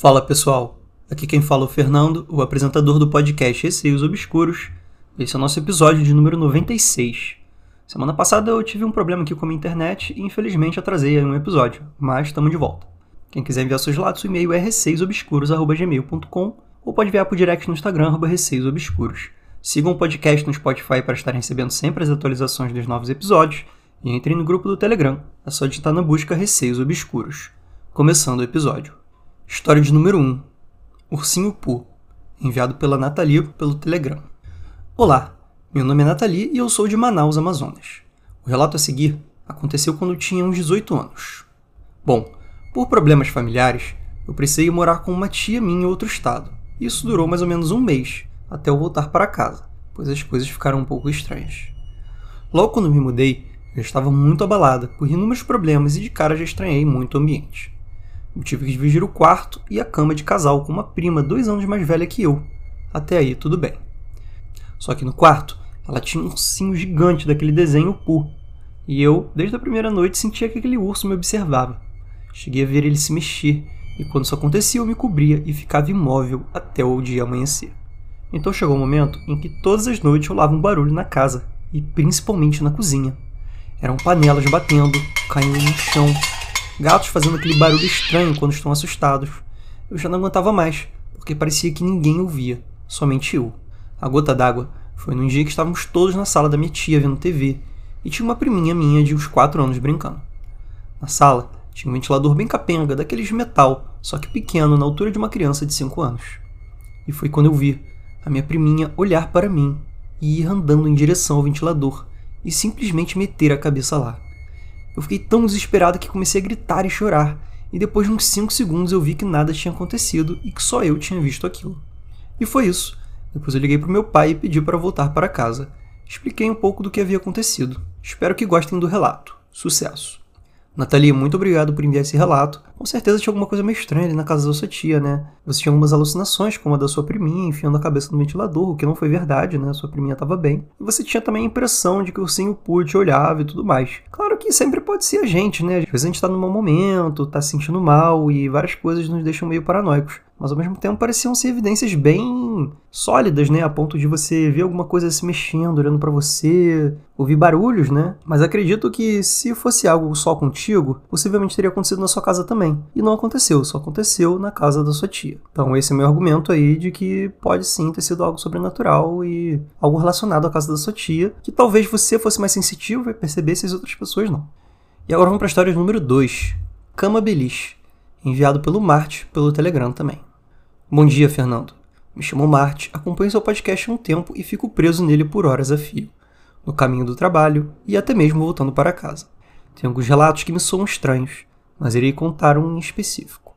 Fala pessoal, aqui quem fala é o Fernando, o apresentador do podcast Receios Obscuros. Esse é o nosso episódio de número 96. Semana passada eu tive um problema aqui com a minha internet e infelizmente atrasei um episódio, mas estamos de volta. Quem quiser enviar seus relatos, o e-mail é receiosobscuros.gmail.com ou pode enviar por direct no Instagram, receiosobscuros. Sigam o podcast no Spotify para estar recebendo sempre as atualizações dos novos episódios e entrem no grupo do Telegram, é só digitar na busca Receios Obscuros. Começando o episódio. História de número 1. Ursinho Poo, enviado pela Nathalie pelo Telegram. Olá, meu nome é Nathalie e eu sou de Manaus, Amazonas. O relato a seguir aconteceu quando eu tinha uns 18 anos. Bom, por problemas familiares, eu precisei morar com uma tia minha em outro estado. Isso durou mais ou menos um mês, até eu voltar para casa, pois as coisas ficaram um pouco estranhas. Logo quando me mudei, eu estava muito abalada por inúmeros problemas e de cara já estranhei muito o ambiente. Eu tive que dividir o quarto e a cama de casal com uma prima dois anos mais velha que eu. Até aí, tudo bem. Só que no quarto, ela tinha um ursinho gigante daquele desenho Pooh. E eu, desde a primeira noite, sentia que aquele urso me observava. Cheguei a ver ele se mexer, e quando isso acontecia, eu me cobria e ficava imóvel até o dia amanhecer. Então chegou o um momento em que todas as noites rolava um barulho na casa, e principalmente na cozinha. Eram panelas batendo, caindo no chão, gatos fazendo aquele barulho estranho quando estão assustados. Eu já não aguentava mais, porque parecia que ninguém ouvia, somente eu. A gota d'água foi num dia que estávamos todos na sala da minha tia vendo TV e tinha uma priminha minha de uns 4 anos brincando. Na sala tinha um ventilador bem capenga, daqueles de metal, só que pequeno, na altura de uma criança de 5 anos. E foi quando eu vi a minha priminha olhar para mim e ir andando em direção ao ventilador, e simplesmente meter a cabeça lá. Eu fiquei tão desesperado que comecei a gritar e chorar, e depois de uns 5 segundos eu vi que nada tinha acontecido e que só eu tinha visto aquilo. E foi isso. Depois eu liguei para meu pai e pedi para voltar para casa. Expliquei um pouco do que havia acontecido. Espero que gostem do relato. Sucesso! Nathalie, muito obrigado por enviar esse relato. Com certeza tinha alguma coisa meio estranha ali na casa da sua tia, né? Você tinha algumas alucinações, como a da sua priminha enfiando a cabeça no ventilador, o que não foi verdade, né? Sua priminha estava bem. E você tinha também a impressão de que o Poo te olhava e tudo mais. Claro que sempre pode ser a gente, né? Às vezes a gente tá num mau momento, tá se sentindo mal e várias coisas nos deixam meio paranoicos mas ao mesmo tempo pareciam ser evidências bem sólidas, né, a ponto de você ver alguma coisa se mexendo, olhando para você, ouvir barulhos, né? Mas acredito que se fosse algo só contigo, possivelmente teria acontecido na sua casa também. E não aconteceu, só aconteceu na casa da sua tia. Então esse é meu argumento aí de que pode sim ter sido algo sobrenatural e algo relacionado à casa da sua tia, que talvez você fosse mais sensitivo e percebesse as outras pessoas não. E agora vamos para a história número 2, Cama Beliche, enviado pelo Marte pelo Telegram também. Bom dia, Fernando. Me chamo Marte, acompanho seu podcast há um tempo e fico preso nele por horas a fio, no caminho do trabalho e até mesmo voltando para casa. Tem alguns relatos que me soam estranhos, mas irei contar um em específico.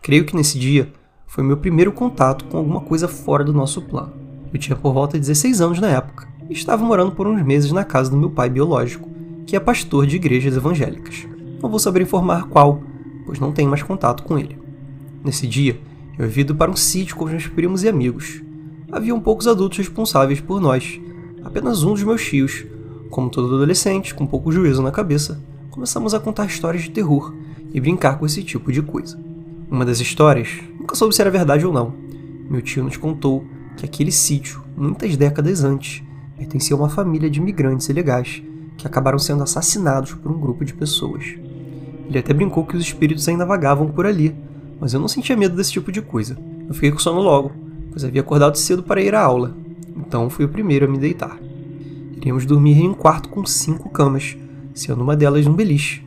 Creio que nesse dia foi meu primeiro contato com alguma coisa fora do nosso plano. Eu tinha por volta de 16 anos na época e estava morando por uns meses na casa do meu pai biológico, que é pastor de igrejas evangélicas. Não vou saber informar qual, pois não tenho mais contato com ele. Nesse dia, ido para um sítio com os meus primos e amigos. Haviam poucos adultos responsáveis por nós, apenas um dos meus tios. Como todo adolescente, com pouco juízo na cabeça, começamos a contar histórias de terror e brincar com esse tipo de coisa. Uma das histórias, nunca soube se era verdade ou não. Meu tio nos contou que aquele sítio, muitas décadas antes, pertencia a uma família de imigrantes ilegais que acabaram sendo assassinados por um grupo de pessoas. Ele até brincou que os espíritos ainda vagavam por ali, mas eu não sentia medo desse tipo de coisa. Eu fiquei com sono logo, pois havia acordado cedo para ir à aula, então fui o primeiro a me deitar. Iríamos dormir em um quarto com cinco camas, sendo uma delas um beliche,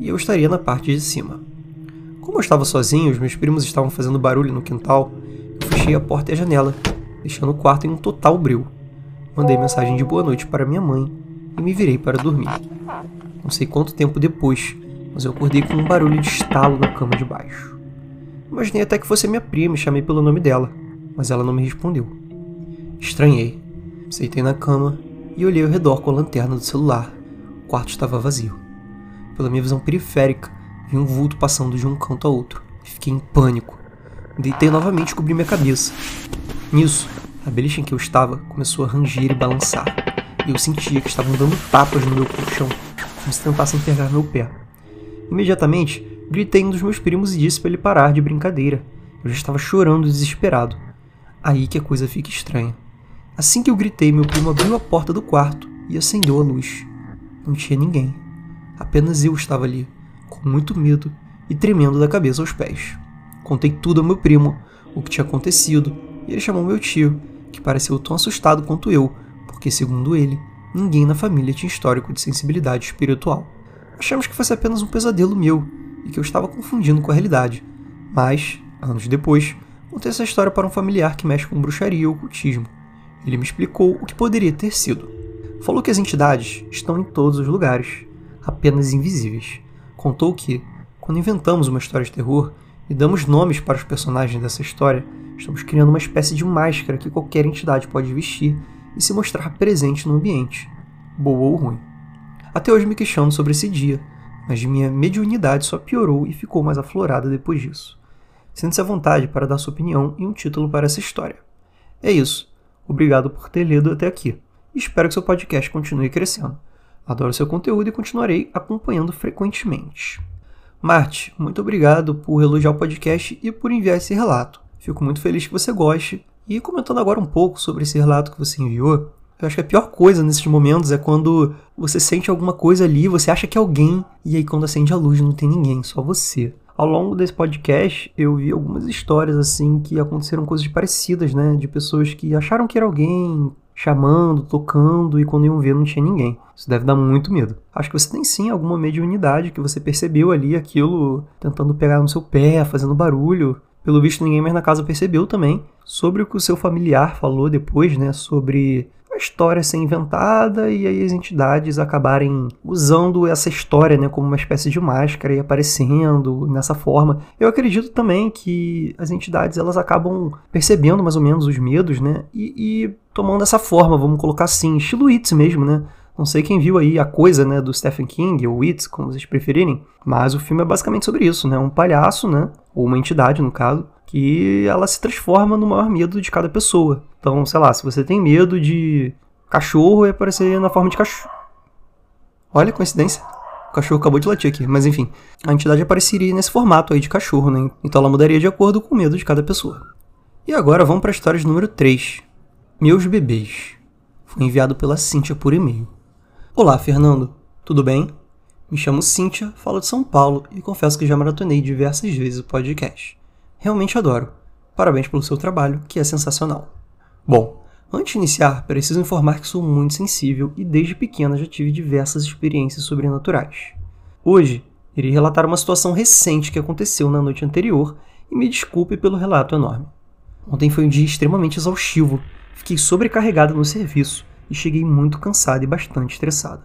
e eu estaria na parte de cima. Como eu estava sozinho, os meus primos estavam fazendo barulho no quintal, eu fechei a porta e a janela, deixando o quarto em um total breu. Mandei mensagem de boa noite para minha mãe e me virei para dormir. Não sei quanto tempo depois, mas eu acordei com um barulho de estalo na cama de baixo. Imaginei até que fosse minha prima e chamei pelo nome dela, mas ela não me respondeu. Estranhei. Sentei na cama e olhei ao redor com a lanterna do celular. O quarto estava vazio. Pela minha visão periférica, vi um vulto passando de um canto a outro. Fiquei em pânico. Deitei novamente e cobri minha cabeça. Nisso, a beliche em que eu estava começou a ranger e balançar, e eu sentia que estavam dando tapas no meu colchão, como se tentassem pegar meu pé. Imediatamente, Gritei um dos meus primos e disse para ele parar de brincadeira. Eu já estava chorando desesperado. Aí que a coisa fica estranha. Assim que eu gritei, meu primo abriu a porta do quarto e acendeu a luz. Não tinha ninguém. Apenas eu estava ali, com muito medo e tremendo da cabeça aos pés. Contei tudo ao meu primo, o que tinha acontecido, e ele chamou meu tio, que pareceu tão assustado quanto eu, porque, segundo ele, ninguém na família tinha histórico de sensibilidade espiritual. Achamos que fosse apenas um pesadelo meu e que eu estava confundindo com a realidade. Mas, anos depois, contei essa história para um familiar que mexe com bruxaria e ocultismo. Ele me explicou o que poderia ter sido. Falou que as entidades estão em todos os lugares, apenas invisíveis. Contou que, quando inventamos uma história de terror e damos nomes para os personagens dessa história, estamos criando uma espécie de máscara que qualquer entidade pode vestir e se mostrar presente no ambiente, boa ou ruim. Até hoje me questiono sobre esse dia, mas minha mediunidade só piorou e ficou mais aflorada depois disso. Sente-se à vontade para dar sua opinião e um título para essa história. É isso. Obrigado por ter lido até aqui. Espero que seu podcast continue crescendo. Adoro seu conteúdo e continuarei acompanhando frequentemente. Marte, muito obrigado por elogiar o podcast e por enviar esse relato. Fico muito feliz que você goste. E comentando agora um pouco sobre esse relato que você enviou, eu acho que a pior coisa nesses momentos é quando você sente alguma coisa ali, você acha que é alguém, e aí quando acende a luz não tem ninguém, só você. Ao longo desse podcast, eu vi algumas histórias assim que aconteceram coisas parecidas, né? De pessoas que acharam que era alguém chamando, tocando, e quando iam ver não tinha ninguém. Isso deve dar muito medo. Acho que você tem sim alguma mediunidade que você percebeu ali aquilo tentando pegar no seu pé, fazendo barulho. Pelo visto, ninguém mais na casa percebeu também. Sobre o que o seu familiar falou depois, né? Sobre a história ser inventada e aí as entidades acabarem usando essa história né, como uma espécie de máscara e aparecendo nessa forma. Eu acredito também que as entidades elas acabam percebendo mais ou menos os medos né, e, e tomando essa forma, vamos colocar assim, estilo It mesmo, né? Não sei quem viu aí a coisa, né, do Stephen King, ou It, como vocês preferirem, mas o filme é basicamente sobre isso, né? Um palhaço, né, ou uma entidade no caso, que ela se transforma no maior medo de cada pessoa. Então, sei lá, se você tem medo de cachorro, vai aparecer na forma de cachorro. Olha coincidência. O cachorro acabou de latir aqui, mas enfim, a entidade apareceria nesse formato aí de cachorro, né? Então ela mudaria de acordo com o medo de cada pessoa. E agora vamos para a história de número 3. Meus bebês. Foi enviado pela Cíntia por e-mail. Olá, Fernando. Tudo bem? Me chamo Cíntia, falo de São Paulo e confesso que já maratonei diversas vezes o podcast. Realmente adoro. Parabéns pelo seu trabalho, que é sensacional. Bom, antes de iniciar, preciso informar que sou muito sensível e desde pequena já tive diversas experiências sobrenaturais. Hoje, irei relatar uma situação recente que aconteceu na noite anterior e me desculpe pelo relato enorme. Ontem foi um dia extremamente exaustivo, fiquei sobrecarregada no serviço e cheguei muito cansada e bastante estressada.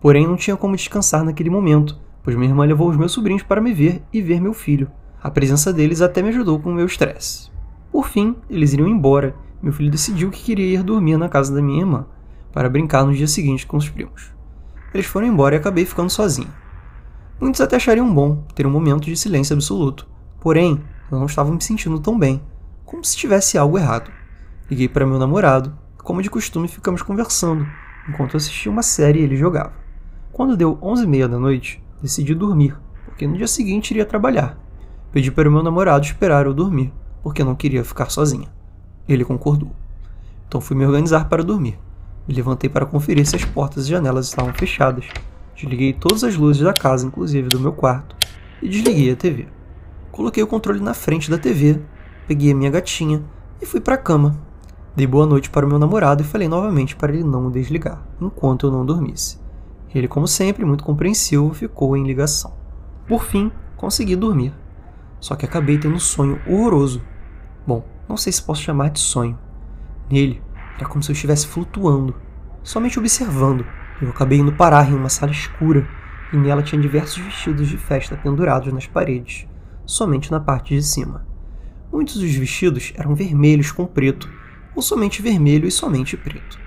Porém, não tinha como descansar naquele momento, pois minha irmã levou os meus sobrinhos para me ver e ver meu filho, a presença deles até me ajudou com o meu estresse. Por fim, eles iriam embora. Meu filho decidiu que queria ir dormir na casa da minha irmã, para brincar no dia seguinte com os primos. Eles foram embora e acabei ficando sozinho. Muitos até achariam bom ter um momento de silêncio absoluto, porém, eu não estava me sentindo tão bem, como se tivesse algo errado. Liguei para meu namorado, como de costume ficamos conversando, enquanto assistia uma série e ele jogava. Quando deu onze e meia da noite, decidi dormir, porque no dia seguinte iria trabalhar. Pedi para o meu namorado esperar eu dormir, porque não queria ficar sozinha. Ele concordou. Então fui me organizar para dormir. Me levantei para conferir se as portas e janelas estavam fechadas. Desliguei todas as luzes da casa, inclusive do meu quarto, e desliguei a TV. Coloquei o controle na frente da TV, peguei a minha gatinha e fui para a cama. Dei boa noite para o meu namorado e falei novamente para ele não desligar, enquanto eu não dormisse. Ele, como sempre, muito compreensivo, ficou em ligação. Por fim, consegui dormir. Só que acabei tendo um sonho horroroso. Bom, não sei se posso chamar de sonho. Nele, era como se eu estivesse flutuando, somente observando. Eu acabei indo parar em uma sala escura e nela tinha diversos vestidos de festa pendurados nas paredes, somente na parte de cima. Muitos dos vestidos eram vermelhos com preto, ou somente vermelho e somente preto.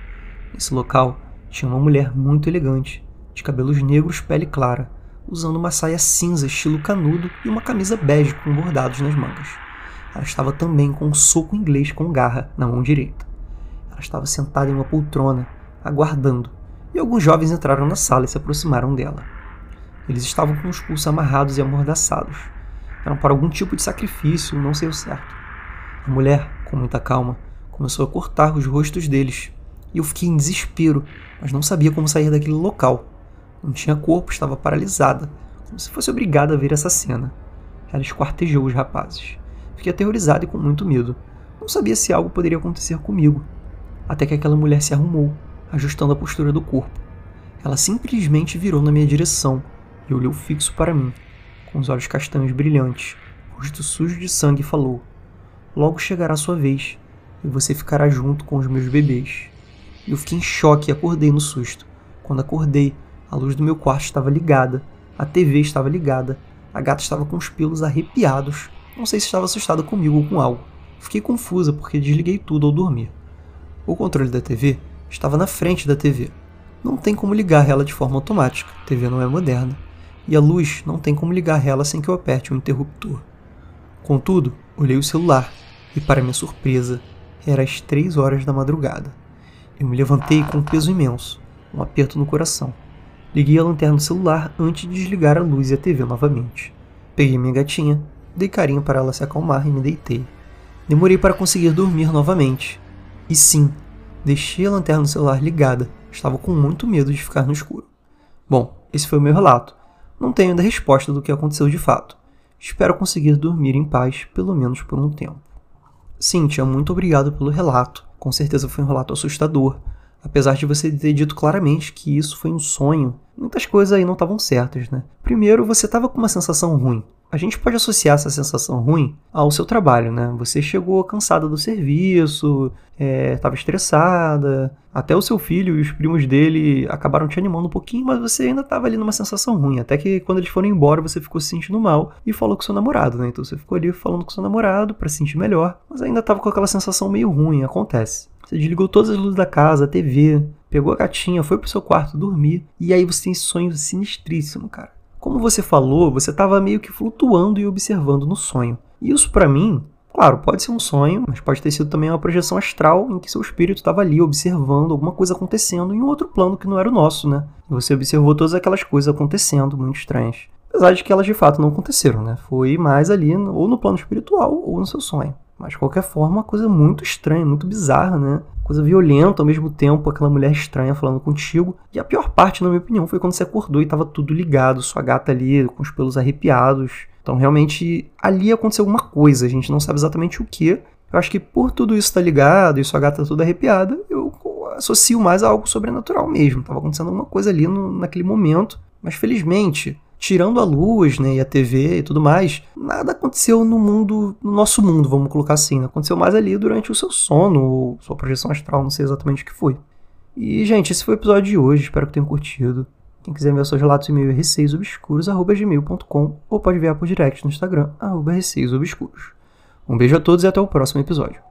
Nesse local tinha uma mulher muito elegante, de cabelos negros, pele clara, usando uma saia cinza estilo canudo e uma camisa bege com bordados nas mangas. Ela estava também com um soco inglês com garra na mão direita. Ela estava sentada em uma poltrona, aguardando, e alguns jovens entraram na sala e se aproximaram dela. Eles estavam com os pulsos amarrados e amordaçados. Eram para algum tipo de sacrifício, não sei o certo. A mulher, com muita calma, começou a cortar os rostos deles. E eu fiquei em desespero, mas não sabia como sair daquele local. Não tinha corpo, estava paralisada, como se fosse obrigada a ver essa cena. Ela esquartejou os rapazes. Fiquei aterrorizado e com muito medo. Não sabia se algo poderia acontecer comigo. Até que aquela mulher se arrumou, ajustando a postura do corpo. Ela simplesmente virou na minha direção e olhou fixo para mim, com os olhos castanhos brilhantes, rosto sujo de sangue, e falou: Logo chegará a sua vez e você ficará junto com os meus bebês. Eu fiquei em choque e acordei no susto. Quando acordei, a luz do meu quarto estava ligada, a TV estava ligada, a gata estava com os pelos arrepiados. Não sei se estava assustada comigo ou com algo. Fiquei confusa porque desliguei tudo ao dormir. O controle da TV estava na frente da TV. Não tem como ligar ela de forma automática, a TV não é moderna. E a luz não tem como ligar ela sem que eu aperte o um interruptor. Contudo, olhei o celular e, para minha surpresa, era às três horas da madrugada. Eu me levantei com um peso imenso, um aperto no coração. Liguei a lanterna do celular antes de desligar a luz e a TV novamente. Peguei minha gatinha, dei carinho para ela se acalmar e me deitei. Demorei para conseguir dormir novamente. E sim, deixei a lanterna do celular ligada. Estava com muito medo de ficar no escuro. Bom, esse foi o meu relato. Não tenho ainda resposta do que aconteceu de fato. Espero conseguir dormir em paz, pelo menos por um tempo. Cíntia, muito obrigado pelo relato. Com certeza foi um relato assustador. Apesar de você ter dito claramente que isso foi um sonho, muitas coisas aí não estavam certas, né? Primeiro, você estava com uma sensação ruim. A gente pode associar essa sensação ruim ao seu trabalho, né? Você chegou cansada do serviço, estava é, estressada, até o seu filho e os primos dele acabaram te animando um pouquinho, mas você ainda estava ali numa sensação ruim. Até que quando eles foram embora, você ficou se sentindo mal e falou com seu namorado, né? Então você ficou ali falando com seu namorado para se sentir melhor, mas ainda estava com aquela sensação meio ruim, acontece. Você desligou todas as luzes da casa, a TV, pegou a gatinha, foi pro seu quarto dormir, e aí você tem sonho sinistríssimo, cara. Como você falou, você estava meio que flutuando e observando no sonho. E isso para mim, claro, pode ser um sonho, mas pode ter sido também uma projeção astral em que seu espírito estava ali observando alguma coisa acontecendo em um outro plano que não era o nosso, né? E você observou todas aquelas coisas acontecendo, muito estranhas. Apesar de que elas de fato não aconteceram, né? Foi mais ali, ou no plano espiritual, ou no seu sonho. Mas de qualquer forma, uma coisa muito estranha, muito bizarra, né? Coisa violenta ao mesmo tempo, aquela mulher estranha falando contigo. E a pior parte, na minha opinião, foi quando você acordou e tava tudo ligado, sua gata ali com os pelos arrepiados. Então, realmente, ali aconteceu alguma coisa, a gente não sabe exatamente o que. Eu acho que por tudo isso tá ligado e sua gata toda arrepiada, eu associo mais a algo sobrenatural mesmo. Tava acontecendo alguma coisa ali no, naquele momento. Mas felizmente, tirando a luz, né, e a TV e tudo mais, nada aconteceu no mundo, no nosso mundo, vamos colocar assim. Né? Aconteceu mais ali durante o seu sono, ou sua projeção astral, não sei exatamente o que foi. E, gente, esse foi o episódio de hoje, espero que tenham curtido. Quem quiser ver seus relatos, e-mail é receiosobscuros.gmail.com ou pode enviar por direct no Instagram, arroba receiosobscuros. Um beijo a todos e até o próximo episódio.